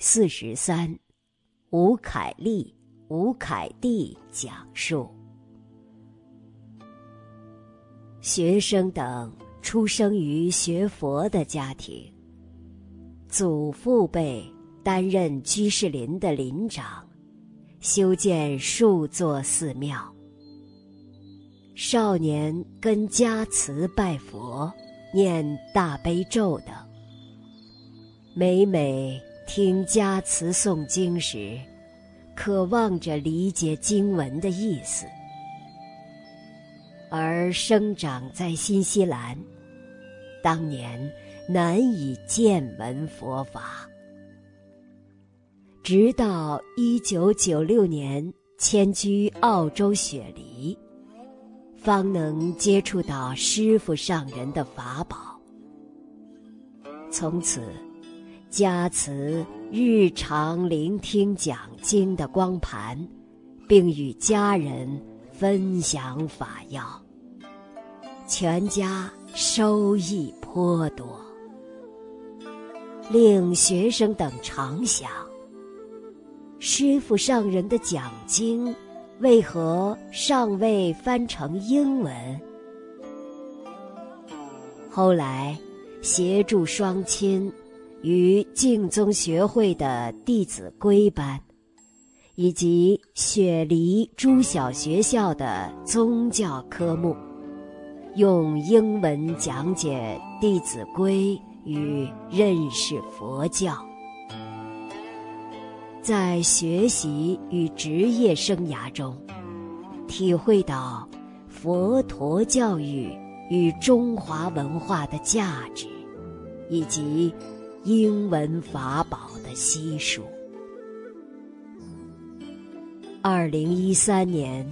四十三，吴凯丽、吴凯蒂讲述：学生等出生于学佛的家庭，祖父辈担任居士林的林长，修建数座寺庙。少年跟家祠拜佛、念大悲咒等，每每。听家词诵经时，渴望着理解经文的意思；而生长在新西兰，当年难以见闻佛法，直到一九九六年迁居澳洲雪梨，方能接触到师傅上人的法宝。从此。加持日常聆听讲经的光盘，并与家人分享法要，全家收益颇多，令学生等常想：师傅上人的讲经为何尚未翻成英文？后来协助双亲。与净宗学会的弟子规班，以及雪梨诸小学校的宗教科目，用英文讲解《弟子规》与认识佛教，在学习与职业生涯中，体会到佛陀教育与中华文化的价值，以及。英文法宝的悉数。二零一三年，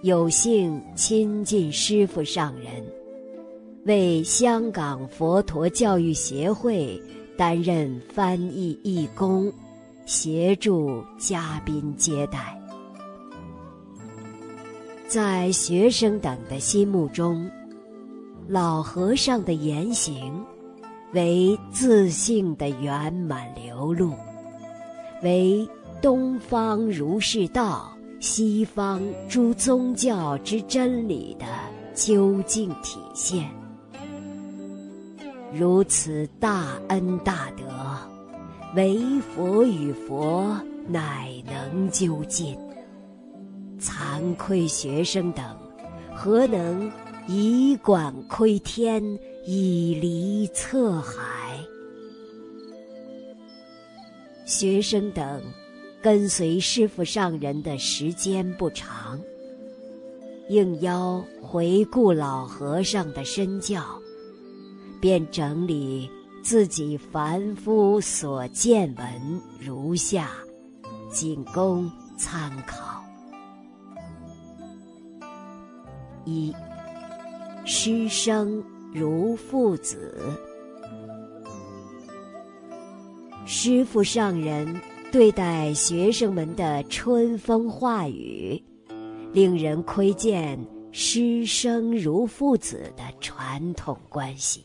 有幸亲近师傅上人，为香港佛陀教育协会担任翻译义工，协助嘉宾接待。在学生等的心目中，老和尚的言行。为自信的圆满流露，为东方如是道，西方诸宗教之真理的究竟体现。如此大恩大德，唯佛与佛乃能究竟。惭愧学生等，何能以管窥天？以离侧海，学生等跟随师傅上人的时间不长，应邀回顾老和尚的身教，便整理自己凡夫所见闻如下，仅供参考：一师生。如父子，师傅上人对待学生们的春风化雨，令人窥见师生如父子的传统关系。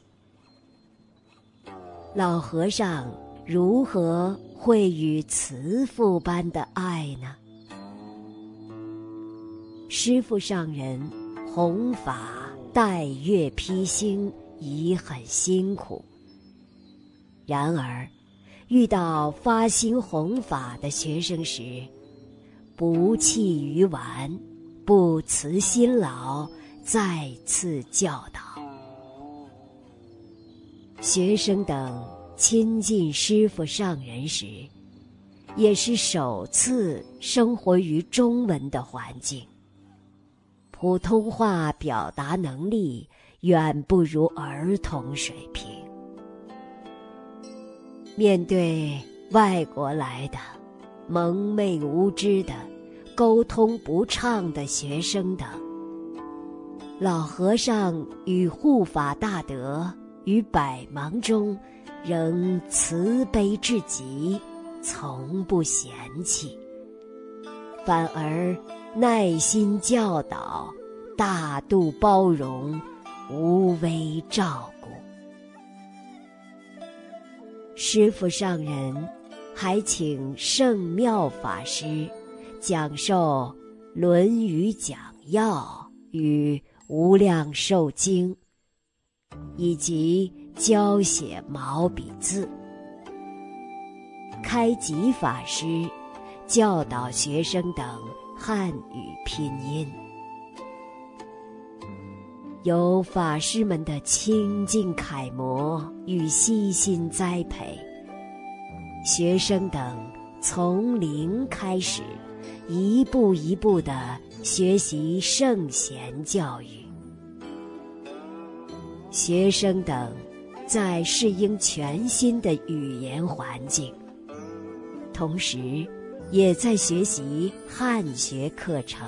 老和尚如何会与慈父般的爱呢？师傅上人弘法。待月披星已很辛苦，然而遇到发心弘法的学生时，不弃于顽，不辞辛劳，再次教导学生等亲近师傅上人时，也是首次生活于中文的环境。普通话表达能力远不如儿童水平。面对外国来的蒙昧无知的、沟通不畅的学生等，老和尚与护法大德于百忙中仍慈悲至极，从不嫌弃，反而。耐心教导，大度包容，无微照顾。师傅上人还请圣妙法师讲授《论语》讲要与《无量寿经》，以及教写毛笔字。开吉法师教导学生等汉语拼音。有法师们的清净楷模与悉心栽培。学生等从零开始，一步一步的学习圣贤教育。学生等在适应全新的语言环境，同时也在学习汉学课程，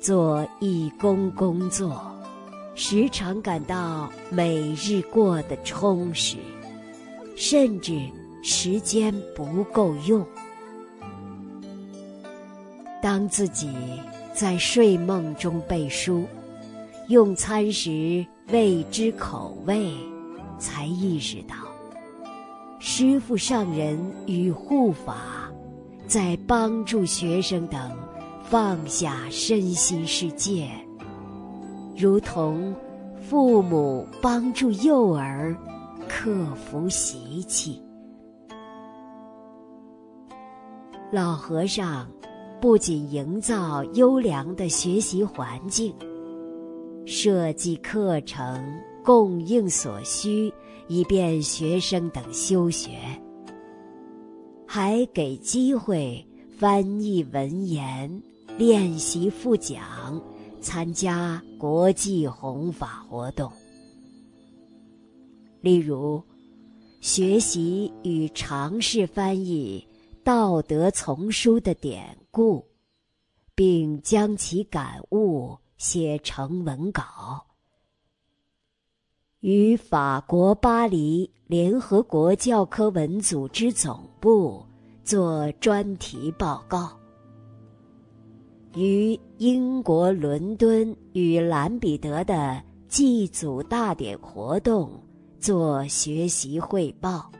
做义工工作，时常感到每日过得充实。甚至时间不够用。当自己在睡梦中背书，用餐时未知口味，才意识到，师傅上人与护法在帮助学生等放下身心世界，如同父母帮助幼儿。克服习气。老和尚不仅营造优良的学习环境，设计课程供应所需，以便学生等修学，还给机会翻译文言、练习复讲、参加国际弘法活动。例如，学习与尝试翻译《道德丛书》的典故，并将其感悟写成文稿；与法国巴黎联合国教科文组织总部做专题报告；于英国伦敦与兰彼得的祭祖大典活动。做学习汇报，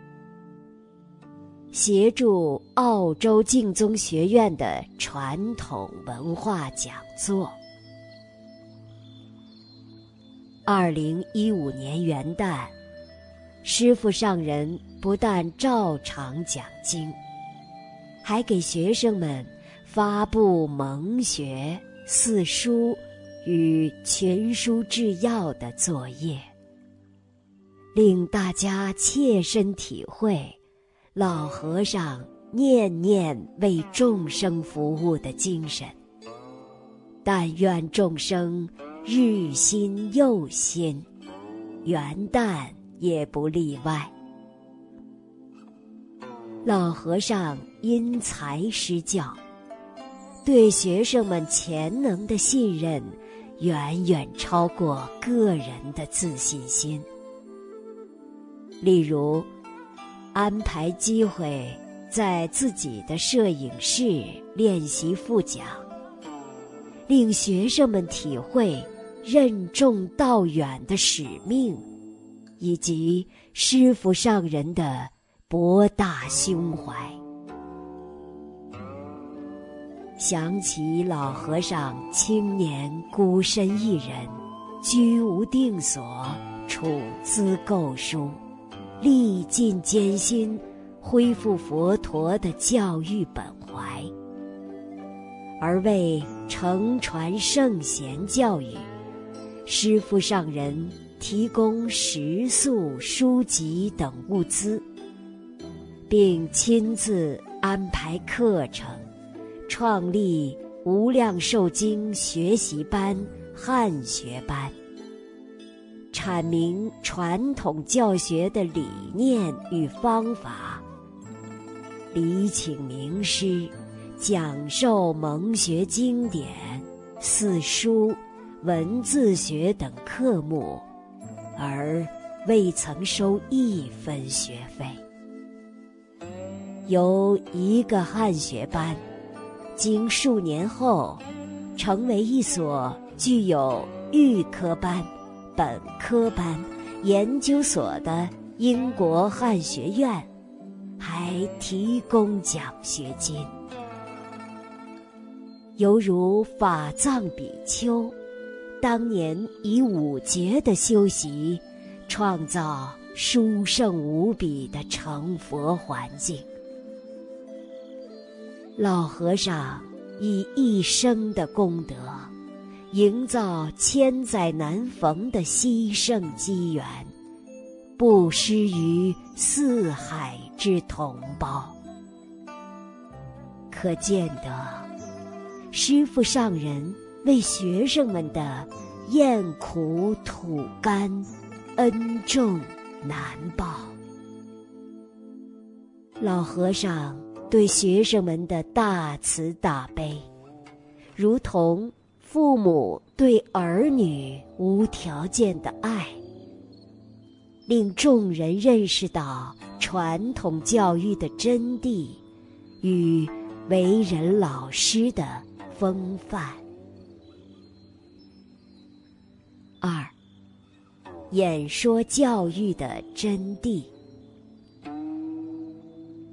协助澳洲净宗学院的传统文化讲座。二零一五年元旦，师傅上人不但照常讲经，还给学生们发布蒙学、四书与全书制要的作业。令大家切身体会老和尚念念为众生服务的精神。但愿众生日新又新，元旦也不例外。老和尚因材施教，对学生们潜能的信任，远远超过个人的自信心。例如，安排机会在自己的摄影室练习复讲，令学生们体会任重道远的使命，以及师傅上人的博大胸怀。想起老和尚青年孤身一人，居无定所，处资购书。历尽艰辛，恢复佛陀的教育本怀，而为承传圣贤教育，师父上人提供食宿、书籍等物资，并亲自安排课程，创立无量寿经学习班、汉学班。阐明传统教学的理念与方法，礼请名师，讲授蒙学经典、四书、文字学等科目，而未曾收一分学费。由一个汉学班，经数年后，成为一所具有预科班。本科班、研究所的英国汉学院，还提供奖学金。犹如法藏比丘，当年以五节的修习，创造殊胜无比的成佛环境。老和尚以一生的功德，营造千载难逢的西圣机缘，布施于四海之同胞。可见得。师父上人为学生们的厌苦吐甘，恩重难报。老和尚对学生们的大慈大悲，如同父母对儿女无条件的爱，令众人认识到传统教育的真谛与为人老师的。风范。二，演说教育的真谛。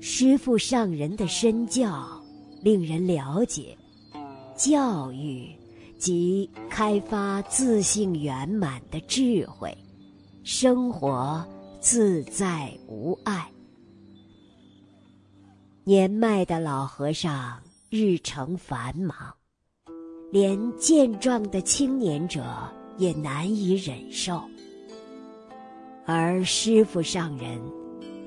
师父上人的身教，令人了解，教育即开发自信圆满的智慧，生活自在无碍。年迈的老和尚日程繁忙。连健壮的青年者也难以忍受，而师傅上人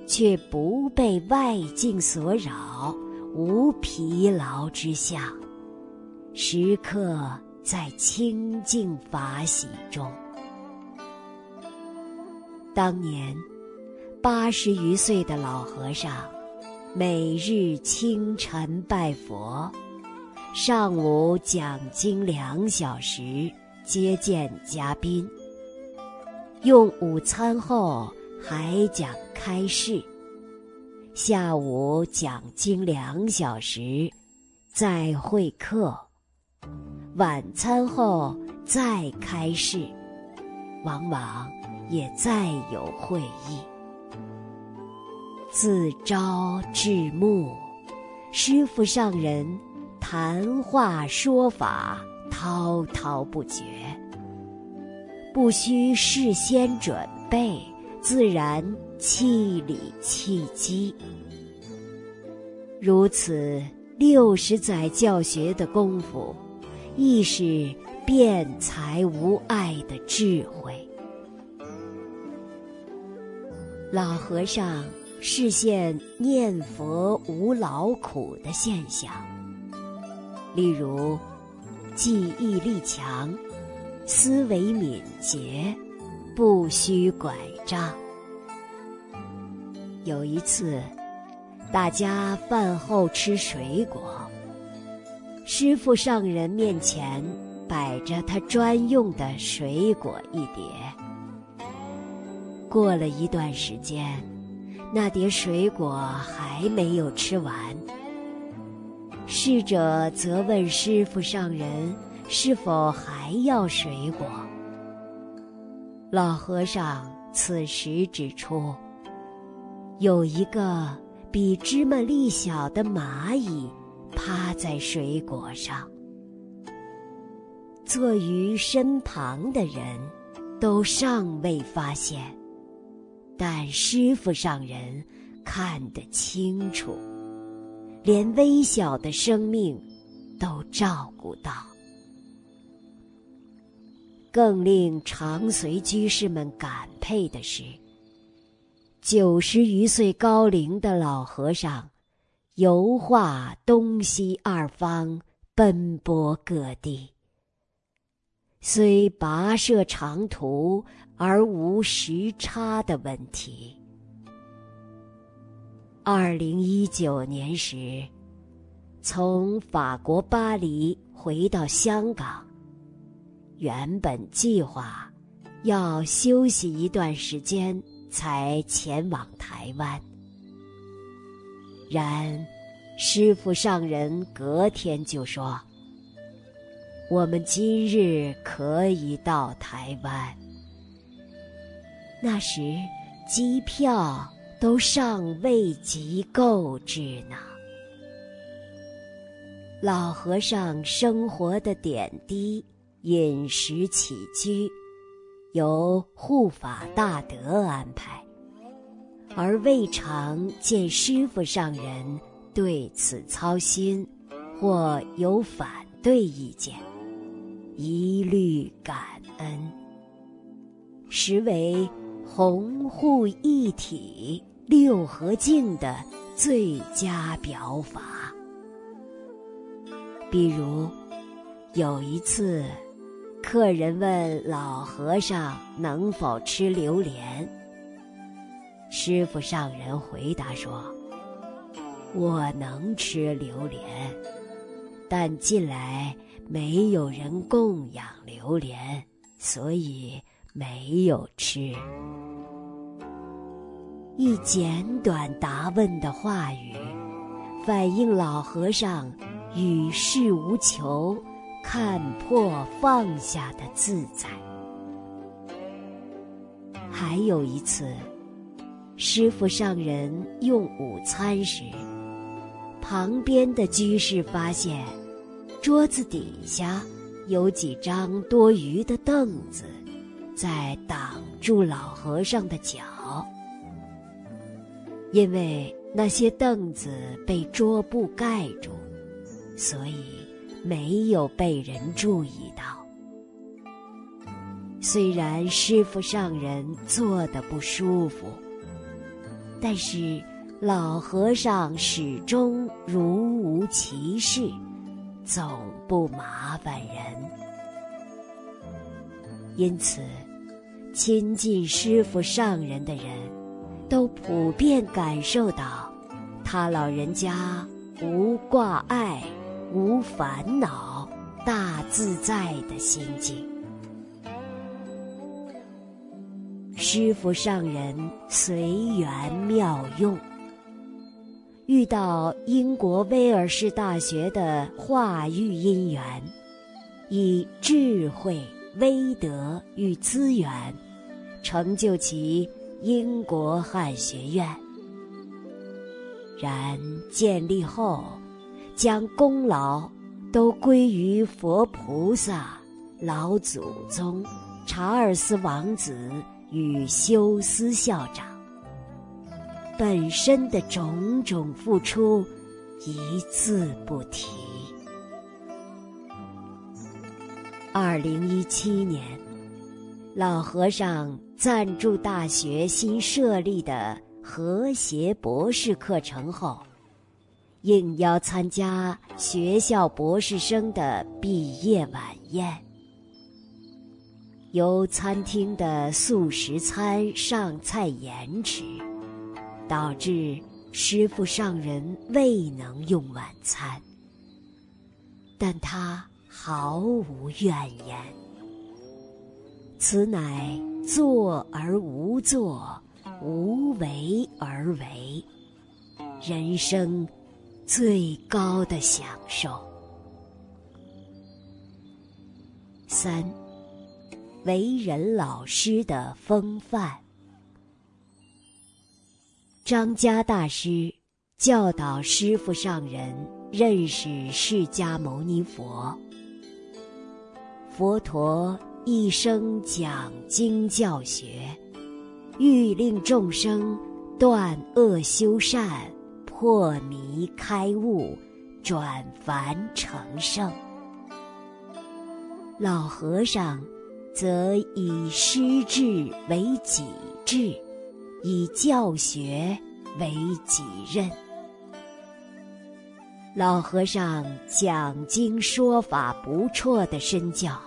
却不被外境所扰，无疲劳之相，时刻在清净法喜中。当年八十余岁的老和尚，每日清晨拜佛。上午讲经两小时，接见嘉宾。用午餐后还讲开示。下午讲经两小时，再会客。晚餐后再开示，往往也再有会议。自朝至暮，师傅上人。谈话说法滔滔不绝，不需事先准备，自然气理气机。如此六十载教学的功夫，亦是辩才无碍的智慧。老和尚视现念佛无劳苦的现象。例如，记忆力强，思维敏捷，不需拐杖。有一次，大家饭后吃水果，师傅上人面前摆着他专用的水果一碟。过了一段时间，那碟水果还没有吃完。侍者责问师傅上人：“是否还要水果？”老和尚此时指出：“有一个比芝麻粒小的蚂蚁趴在水果上，坐于身旁的人都尚未发现，但师傅上人看得清楚。”连微小的生命都照顾到。更令常随居士们感佩的是，九十余岁高龄的老和尚，游化东西二方，奔波各地，虽跋涉长途而无时差的问题。二零一九年时，从法国巴黎回到香港，原本计划要休息一段时间才前往台湾。然，师傅上人隔天就说：“我们今日可以到台湾。”那时，机票。都尚未及购置呢。老和尚生活的点滴、饮食起居，由护法大德安排，而未尝见师傅上人对此操心，或有反对意见，一律感恩，实为红护一体、六合敬的最佳表法。比如，有一次，客人问老和尚能否吃榴莲，师傅上人回答说：“我能吃榴莲，但近来没有人供养榴莲，所以没有吃。”一简短答问的话语，反映老和尚。与世无求，看破放下的自在。还有一次，师傅上人用午餐时，旁边的居士发现桌子底下有几张多余的凳子，在挡住老和尚的脚，因为那些凳子被桌布盖住。所以没有被人注意到。虽然师傅上人坐的不舒服，但是老和尚始终如无其事，总不麻烦人。因此，亲近师傅上人的人，都普遍感受到他老人家无挂碍。无烦恼、大自在的心境。师傅上人随缘妙用，遇到英国威尔士大学的化育因缘，以智慧、威德与资源，成就其英国汉学院。然建立后。将功劳都归于佛菩萨、老祖宗、查尔斯王子与休斯校长本身的种种付出，一字不提。二零一七年，老和尚赞助大学新设立的和谐博士课程后。应邀参加学校博士生的毕业晚宴，由餐厅的素食餐上菜延迟，导致师傅上人未能用晚餐，但他毫无怨言。此乃坐而无坐，无为而为，人生。最高的享受。三，为人老师的风范。张家大师教导师傅上人认识释迦牟尼佛。佛陀一生讲经教学，欲令众生断恶修善。破迷开悟，转凡成圣。老和尚则以师智为己智，以教学为己任。老和尚讲经说法不辍的身教，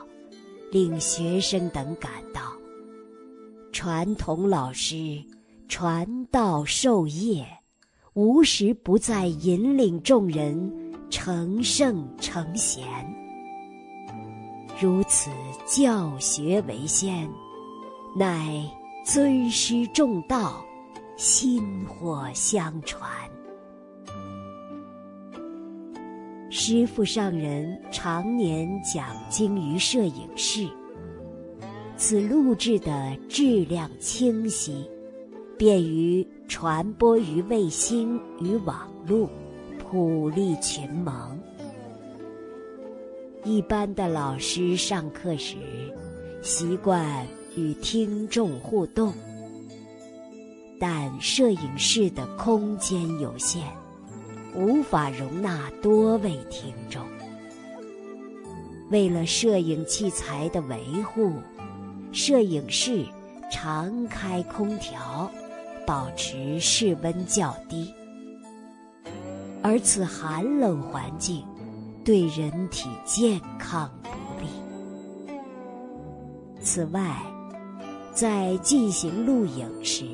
令学生等感到，传统老师传道授业。无时不在引领众人成圣成贤，如此教学为先，乃尊师重道，薪火相传。师父上人常年讲经于摄影室，此录制的质量清晰，便于传播于卫星与网络，普利群蒙。一般的老师上课时，习惯与听众互动，但摄影室的空间有限，无法容纳多位听众。为了摄影器材的维护，摄影室常开空调，保持室温较低，而此寒冷环境。对人体健康不利。此外，在进行录影时，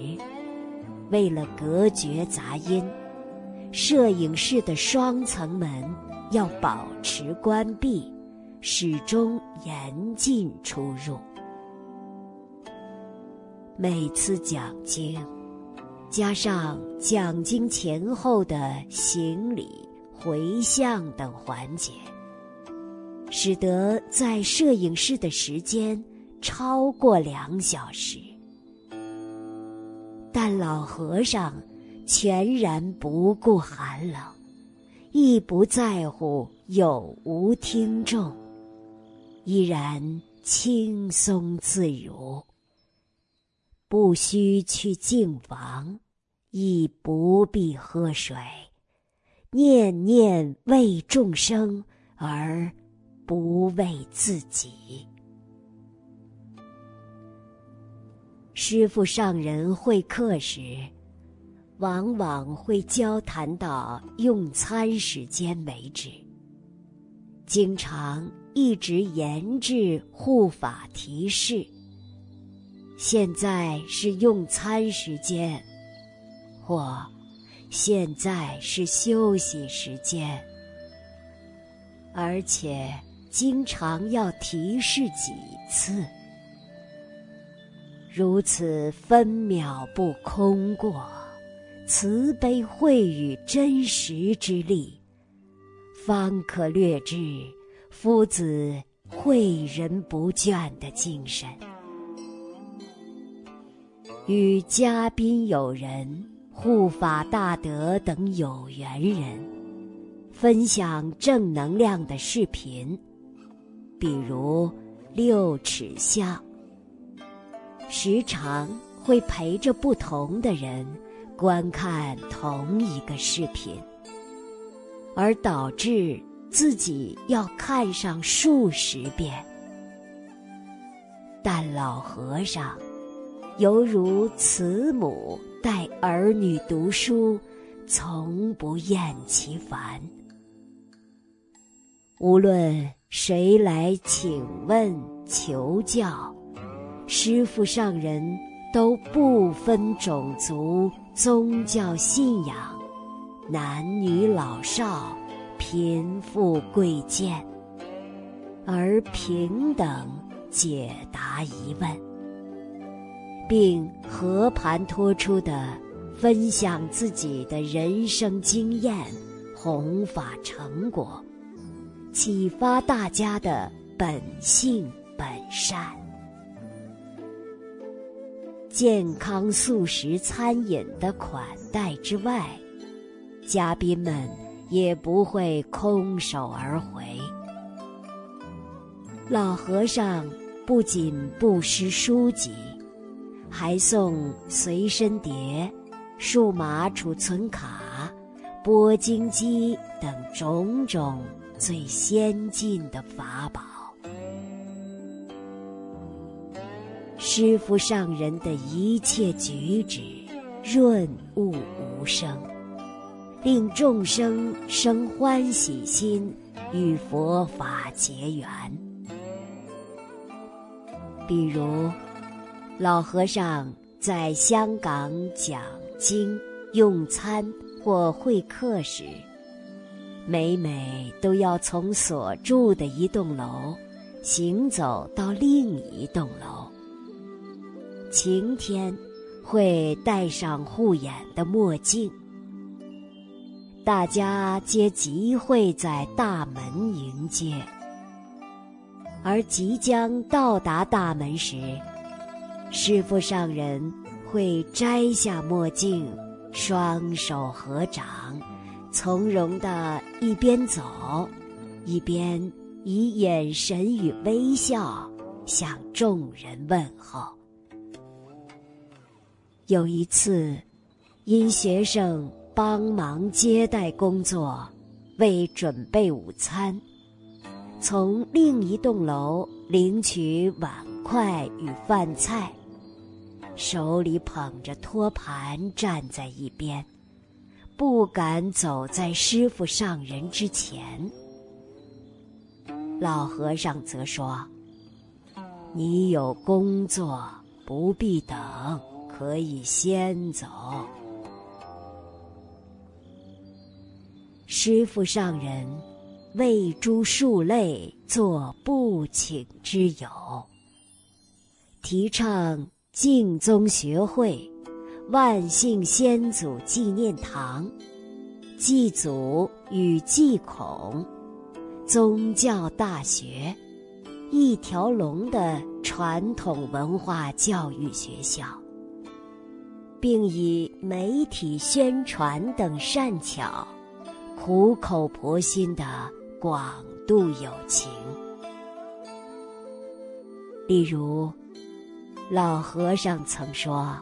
为了隔绝杂音，摄影室的双层门要保持关闭，始终严禁出入。每次讲经，加上讲经前后的行礼。回向等环节，使得在摄影室的时间超过两小时。但老和尚全然不顾寒冷，亦不在乎有无听众，依然轻松自如，不需去净房，亦不必喝水。念念为众生，而不为自己。师父上人会客时，往往会交谈到用餐时间为止，经常一直研制护法提示。现在是用餐时间，或。现在是休息时间，而且经常要提示几次，如此分秒不空过，慈悲慧与真实之力，方可略知夫子诲人不倦的精神。与嘉宾友人。护法大德等有缘人分享正能量的视频，比如六尺巷，时常会陪着不同的人观看同一个视频，而导致自己要看上数十遍。但老和尚犹如慈母。待儿女读书，从不厌其烦。无论谁来请问求教，师父上人都不分种族、宗教信仰、男女老少、贫富贵贱，而平等解答疑问。并和盘托出的分享自己的人生经验、弘法成果，启发大家的本性本善。健康素食餐饮的款待之外，嘉宾们也不会空手而回。老和尚不仅布施书籍。还送随身碟、数码储存卡、播经机等种种最先进的法宝。师父上人的一切举止润物无声，令众生生欢喜心，与佛法结缘。比如。老和尚在香港讲经、用餐或会客时，每每都要从所住的一栋楼行走到另一栋楼。晴天会戴上护眼的墨镜。大家皆集会在大门迎接，而即将到达大门时。师父上人会摘下墨镜，双手合掌，从容的一边走，一边以眼神与微笑向众人问候。有一次，因学生帮忙接待工作，为准备午餐。从另一栋楼领取碗筷与饭菜，手里捧着托盘站在一边，不敢走在师傅上人之前。老和尚则说：“你有工作，不必等，可以先走。”师傅上人。为诸庶类做不请之友，提倡净宗学会、万幸先祖纪念堂、祭祖与祭孔、宗教大学、一条龙的传统文化教育学校，并以媒体宣传等善巧，苦口婆心的。广度友情，例如，老和尚曾说，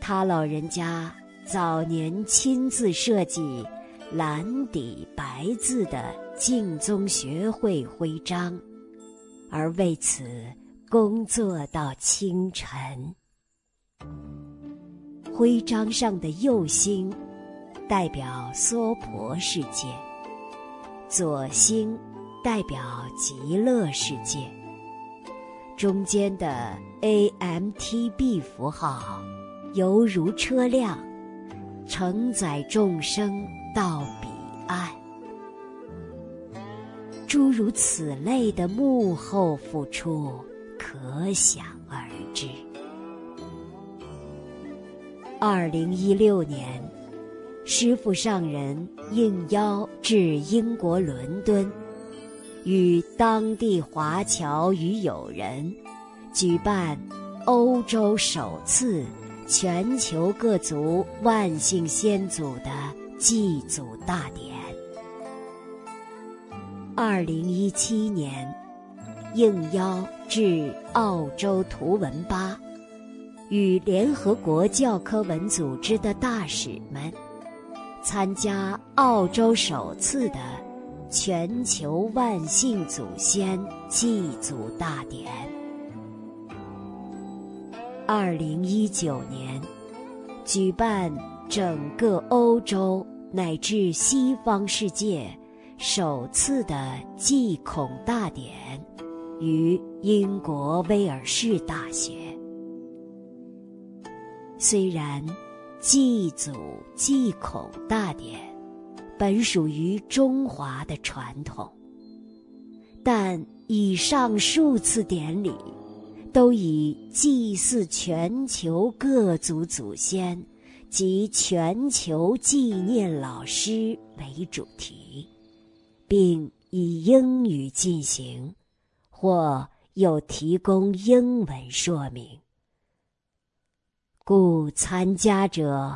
他老人家早年亲自设计蓝底白字的净宗学会徽章，而为此工作到清晨。徽章上的右星，代表娑婆世界。左星代表极乐世界，中间的 AMTB 符号犹如车辆，承载众生到彼岸。诸如此类的幕后付出，可想而知。二零一六年。师父上人应邀至英国伦敦，与当地华侨与友人举办欧洲首次全球各族万姓先祖的祭祖大典。二零一七年，应邀至澳洲图文吧，与联合国教科文组织的大使们。参加澳洲首次的全球万姓祖先祭祖大典。二零一九年，举办整个欧洲乃至西方世界首次的祭孔大典，于英国威尔士大学。虽然。祭祖祭孔大典，本属于中华的传统，但以上数次典礼，都以祭祀全球各族祖先及全球纪念老师为主题，并以英语进行，或有提供英文说明。故参加者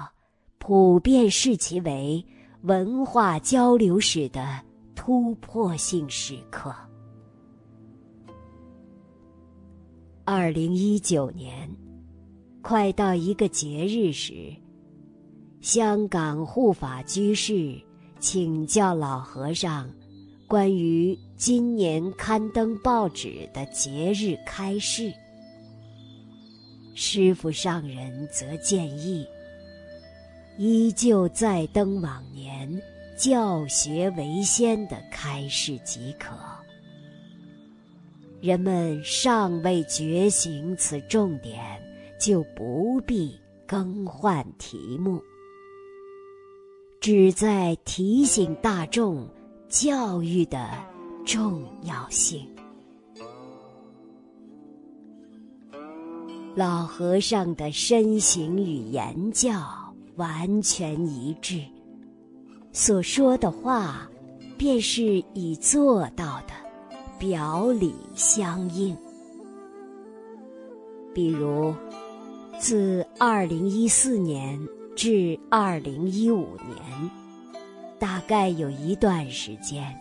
普遍视其为文化交流史的突破性时刻。二零一九年，快到一个节日时，香港护法居士请教老和尚关于今年刊登报纸的节日开示。师傅上人则建议，依旧再登往年教学为先的开示即可。人们尚未觉醒此重点，就不必更换题目，旨在提醒大众教育的重要性。老和尚的身形与言教完全一致，所说的话便是已做到的，表里相应。比如，自二零一四年至二零一五年，大概有一段时间，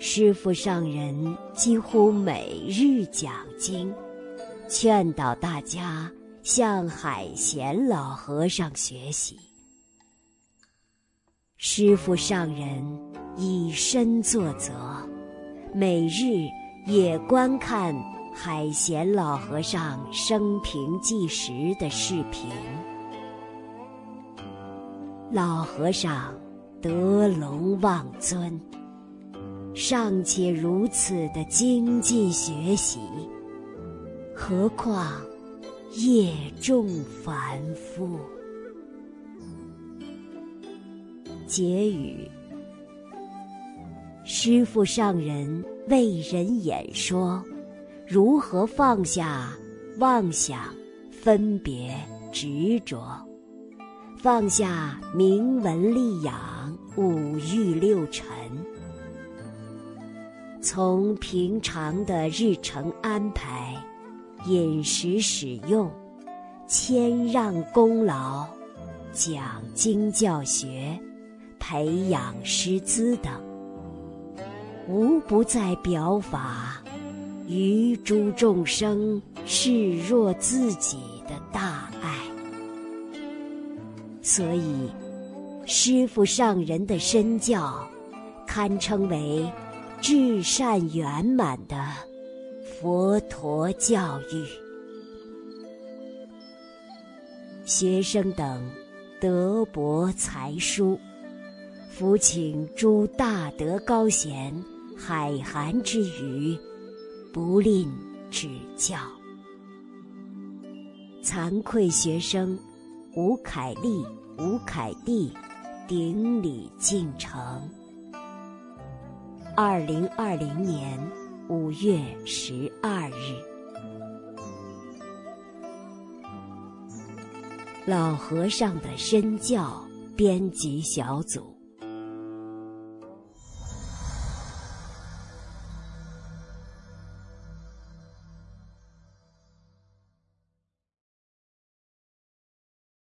师父上人几乎每日讲经，劝导大家向海贤老和尚学习。师父上人以身作则，每日也观看。海贤老和尚生平纪实的视频，老和尚德龙望尊，尚且如此的精进学习，何况业重凡夫？结语：师父上人为人演说。如何放下妄想、分别、执着？放下名闻利养、五欲六尘。从平常的日程安排、饮食使用、谦让功劳、讲经教学、培养师资等，无不在表法。于诸众生视若自己的大爱，所以师父上人的身教，堪称为至善圆满的佛陀教育。学生等德博才疏，伏请诸大德高贤海涵之余。不吝指教，惭愧学生吴凯丽、吴凯蒂顶礼敬诚。二零二零年五月十二日，老和尚的身教编辑小组。